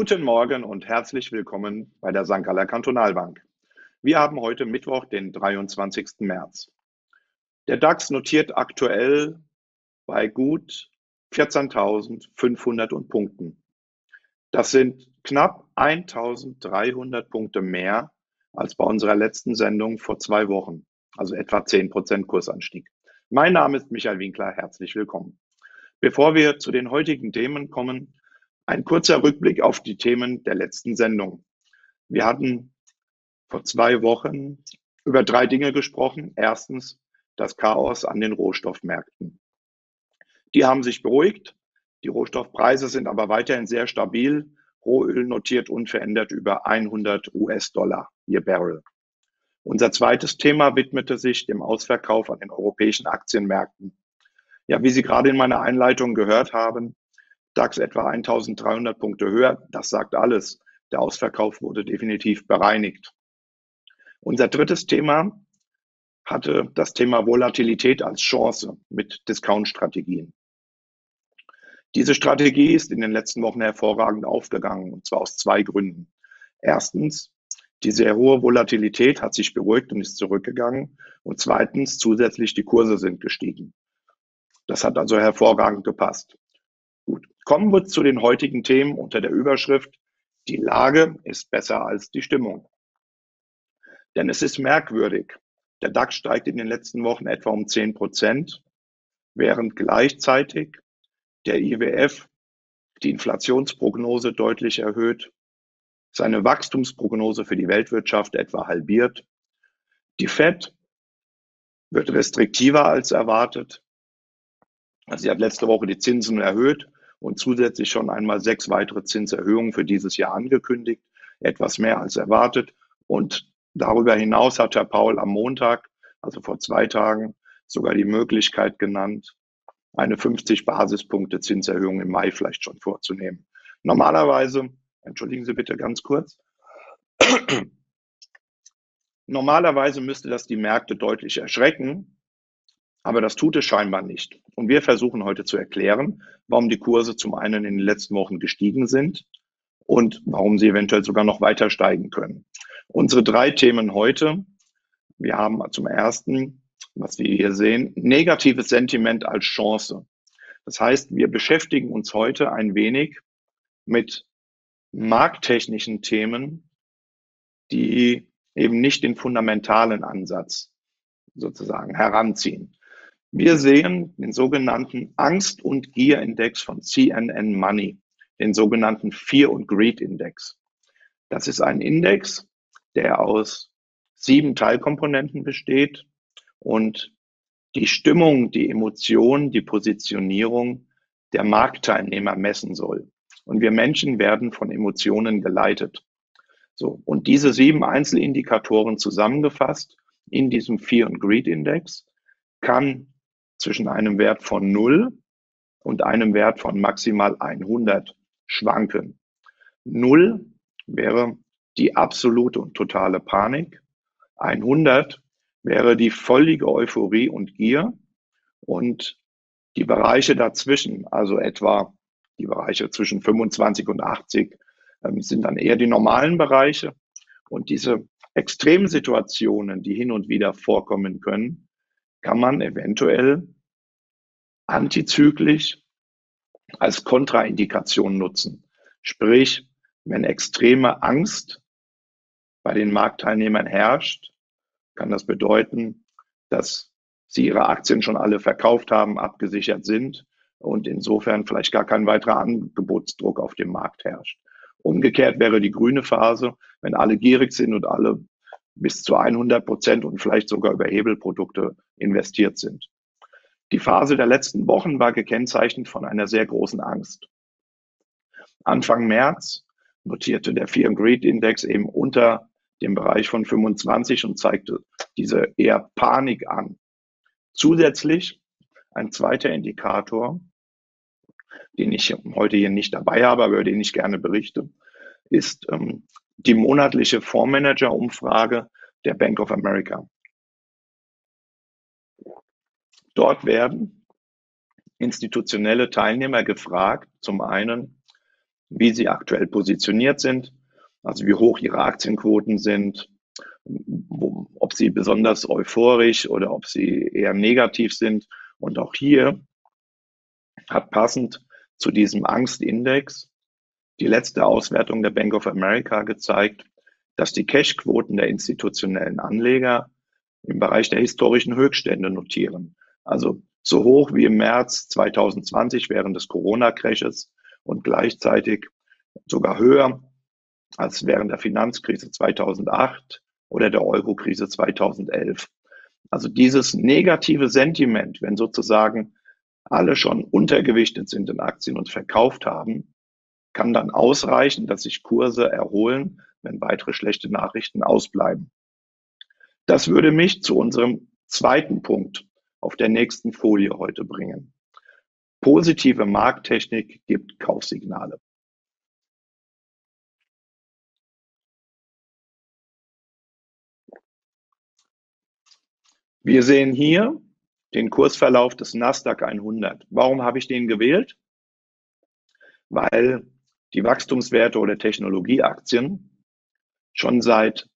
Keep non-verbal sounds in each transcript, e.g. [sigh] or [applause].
Guten Morgen und herzlich willkommen bei der St. Galler Kantonalbank. Wir haben heute Mittwoch, den 23. März. Der DAX notiert aktuell bei gut 14.500 Punkten. Das sind knapp 1.300 Punkte mehr als bei unserer letzten Sendung vor zwei Wochen, also etwa 10% Kursanstieg. Mein Name ist Michael Winkler, herzlich willkommen. Bevor wir zu den heutigen Themen kommen, ein kurzer Rückblick auf die Themen der letzten Sendung. Wir hatten vor zwei Wochen über drei Dinge gesprochen. Erstens das Chaos an den Rohstoffmärkten. Die haben sich beruhigt. Die Rohstoffpreise sind aber weiterhin sehr stabil. Rohöl notiert unverändert über 100 US-Dollar je Barrel. Unser zweites Thema widmete sich dem Ausverkauf an den europäischen Aktienmärkten. Ja, wie Sie gerade in meiner Einleitung gehört haben, DAX etwa 1300 Punkte höher. Das sagt alles. Der Ausverkauf wurde definitiv bereinigt. Unser drittes Thema hatte das Thema Volatilität als Chance mit Discount-Strategien. Diese Strategie ist in den letzten Wochen hervorragend aufgegangen, und zwar aus zwei Gründen. Erstens, die sehr hohe Volatilität hat sich beruhigt und ist zurückgegangen. Und zweitens, zusätzlich die Kurse sind gestiegen. Das hat also hervorragend gepasst. Kommen wir zu den heutigen Themen unter der Überschrift Die Lage ist besser als die Stimmung. Denn es ist merkwürdig. Der DAX steigt in den letzten Wochen etwa um 10 Prozent, während gleichzeitig der IWF die Inflationsprognose deutlich erhöht, seine Wachstumsprognose für die Weltwirtschaft etwa halbiert. Die Fed wird restriktiver als erwartet. Sie hat letzte Woche die Zinsen erhöht und zusätzlich schon einmal sechs weitere Zinserhöhungen für dieses Jahr angekündigt, etwas mehr als erwartet. Und darüber hinaus hat Herr Paul am Montag, also vor zwei Tagen, sogar die Möglichkeit genannt, eine 50 Basispunkte Zinserhöhung im Mai vielleicht schon vorzunehmen. Normalerweise, entschuldigen Sie bitte ganz kurz, [clears throat] normalerweise müsste das die Märkte deutlich erschrecken, aber das tut es scheinbar nicht. Und wir versuchen heute zu erklären, warum die Kurse zum einen in den letzten Wochen gestiegen sind und warum sie eventuell sogar noch weiter steigen können. Unsere drei Themen heute. Wir haben zum ersten, was wir hier sehen, negatives Sentiment als Chance. Das heißt, wir beschäftigen uns heute ein wenig mit markttechnischen Themen, die eben nicht den fundamentalen Ansatz sozusagen heranziehen. Wir sehen den sogenannten Angst- und Gier-Index von CNN Money, den sogenannten Fear- und Greed-Index. Das ist ein Index, der aus sieben Teilkomponenten besteht und die Stimmung, die Emotion, die Positionierung der Marktteilnehmer messen soll. Und wir Menschen werden von Emotionen geleitet. So. Und diese sieben Einzelindikatoren zusammengefasst in diesem Fear and Greed Index kann zwischen einem Wert von 0 und einem Wert von maximal 100 schwanken. 0 wäre die absolute und totale Panik. 100 wäre die völlige Euphorie und Gier. Und die Bereiche dazwischen, also etwa die Bereiche zwischen 25 und 80, ähm, sind dann eher die normalen Bereiche. Und diese Extremsituationen, die hin und wieder vorkommen können, kann man eventuell antizyklisch als Kontraindikation nutzen. Sprich, wenn extreme Angst bei den Marktteilnehmern herrscht, kann das bedeuten, dass sie ihre Aktien schon alle verkauft haben, abgesichert sind und insofern vielleicht gar kein weiterer Angebotsdruck auf dem Markt herrscht. Umgekehrt wäre die grüne Phase, wenn alle gierig sind und alle bis zu 100 Prozent und vielleicht sogar über Hebelprodukte investiert sind. Die Phase der letzten Wochen war gekennzeichnet von einer sehr großen Angst. Anfang März notierte der Fear and Greed Index eben unter dem Bereich von 25 und zeigte diese eher Panik an. Zusätzlich ein zweiter Indikator, den ich heute hier nicht dabei habe, aber über den ich gerne berichte, ist ähm, die monatliche Fondsmanager-Umfrage der Bank of America. Dort werden institutionelle Teilnehmer gefragt, zum einen, wie sie aktuell positioniert sind, also wie hoch ihre Aktienquoten sind, ob sie besonders euphorisch oder ob sie eher negativ sind. Und auch hier hat passend zu diesem Angstindex die letzte Auswertung der Bank of America gezeigt, dass die Cashquoten der institutionellen Anleger im Bereich der historischen Höchststände notieren. Also so hoch wie im März 2020 während des Corona-Crashes und gleichzeitig sogar höher als während der Finanzkrise 2008 oder der Euro-Krise 2011. Also dieses negative Sentiment, wenn sozusagen alle schon untergewichtet sind in Aktien und verkauft haben, kann dann ausreichen, dass sich Kurse erholen, wenn weitere schlechte Nachrichten ausbleiben. Das würde mich zu unserem zweiten Punkt auf der nächsten Folie heute bringen. Positive Markttechnik gibt Kaufsignale. Wir sehen hier den Kursverlauf des Nasdaq 100. Warum habe ich den gewählt? Weil die Wachstumswerte oder Technologieaktien schon seit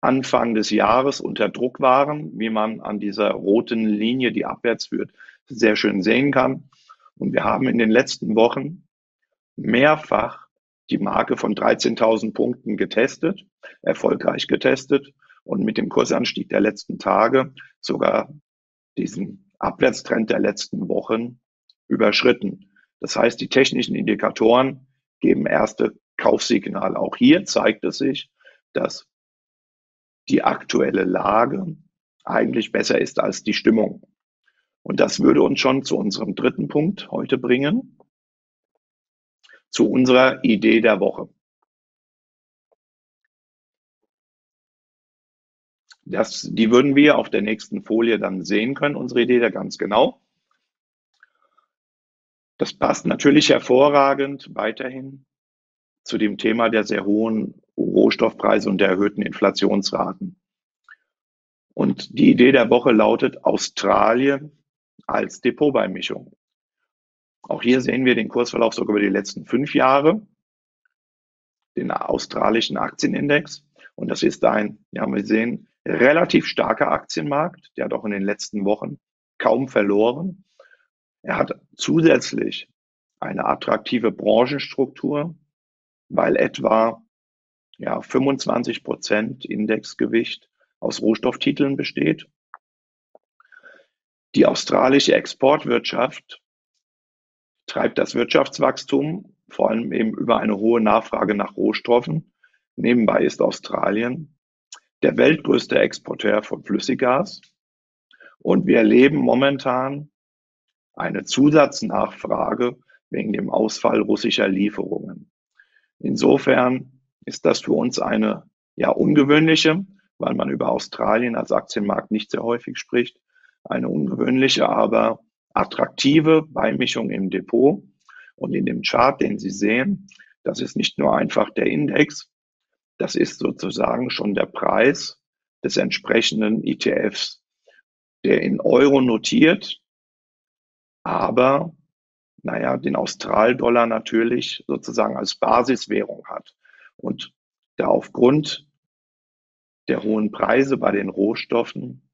Anfang des Jahres unter Druck waren, wie man an dieser roten Linie, die abwärts führt, sehr schön sehen kann. Und wir haben in den letzten Wochen mehrfach die Marke von 13.000 Punkten getestet, erfolgreich getestet und mit dem Kursanstieg der letzten Tage sogar diesen Abwärtstrend der letzten Wochen überschritten. Das heißt, die technischen Indikatoren geben erste Kaufsignale. Auch hier zeigt es sich, dass die aktuelle Lage eigentlich besser ist als die Stimmung. Und das würde uns schon zu unserem dritten Punkt heute bringen, zu unserer Idee der Woche. Das, die würden wir auf der nächsten Folie dann sehen können, unsere Idee da ganz genau. Das passt natürlich hervorragend weiterhin zu dem Thema der sehr hohen Rohstoffpreise und der erhöhten Inflationsraten. Und die Idee der Woche lautet Australien als Depotbeimischung. Auch hier sehen wir den Kursverlauf sogar über die letzten fünf Jahre, den australischen Aktienindex. Und das ist ein, ja, wir sehen, relativ starker Aktienmarkt. Der hat auch in den letzten Wochen kaum verloren. Er hat zusätzlich eine attraktive Branchenstruktur, weil etwa ja, 25 Prozent Indexgewicht aus Rohstofftiteln besteht. Die australische Exportwirtschaft treibt das Wirtschaftswachstum, vor allem eben über eine hohe Nachfrage nach Rohstoffen. Nebenbei ist Australien der weltgrößte Exporteur von Flüssiggas. Und wir erleben momentan eine Zusatznachfrage wegen dem Ausfall russischer Lieferungen. Insofern ist das für uns eine ja ungewöhnliche, weil man über Australien als Aktienmarkt nicht sehr häufig spricht, eine ungewöhnliche, aber attraktive Beimischung im Depot. Und in dem Chart, den Sie sehen, das ist nicht nur einfach der Index, das ist sozusagen schon der Preis des entsprechenden ETFs, der in Euro notiert, aber naja, den Australdollar natürlich sozusagen als Basiswährung hat. Und da aufgrund der hohen Preise bei den Rohstoffen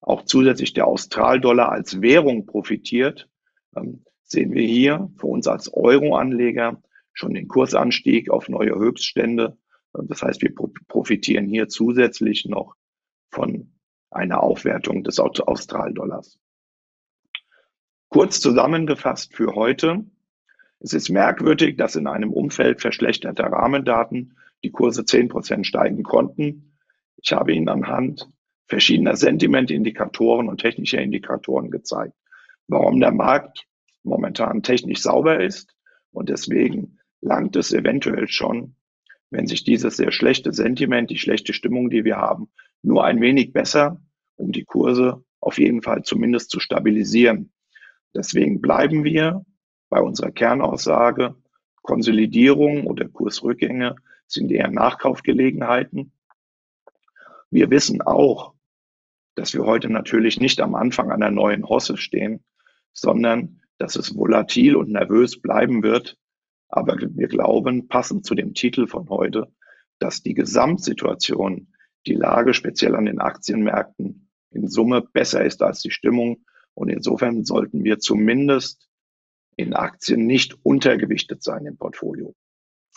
auch zusätzlich der Australdollar als Währung profitiert, ähm, sehen wir hier für uns als Euro-Anleger schon den Kursanstieg auf neue Höchststände. Das heißt, wir profitieren hier zusätzlich noch von einer Aufwertung des Australdollars. Kurz zusammengefasst für heute. Es ist merkwürdig, dass in einem Umfeld verschlechterter Rahmendaten die Kurse zehn Prozent steigen konnten. Ich habe Ihnen anhand verschiedener Sentimentindikatoren und technischer Indikatoren gezeigt, warum der Markt momentan technisch sauber ist und deswegen langt es eventuell schon, wenn sich dieses sehr schlechte Sentiment, die schlechte Stimmung, die wir haben, nur ein wenig besser, um die Kurse auf jeden Fall zumindest zu stabilisieren. Deswegen bleiben wir bei unserer Kernaussage, Konsolidierung oder Kursrückgänge sind eher Nachkaufgelegenheiten. Wir wissen auch, dass wir heute natürlich nicht am Anfang einer neuen Hosse stehen, sondern dass es volatil und nervös bleiben wird. Aber wir glauben, passend zu dem Titel von heute, dass die Gesamtsituation, die Lage speziell an den Aktienmärkten in Summe besser ist als die Stimmung. Und insofern sollten wir zumindest in Aktien nicht untergewichtet sein im Portfolio.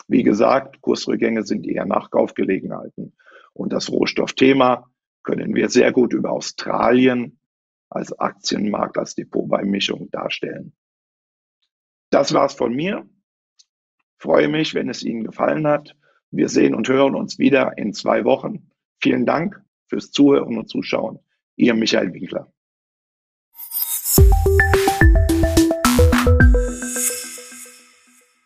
Wie gesagt, Kursrückgänge sind eher Nachkaufgelegenheiten. Und das Rohstoffthema können wir sehr gut über Australien als Aktienmarkt, als Depotbeimischung darstellen. Das war's von mir. Freue mich, wenn es Ihnen gefallen hat. Wir sehen und hören uns wieder in zwei Wochen. Vielen Dank fürs Zuhören und Zuschauen. Ihr Michael Winkler.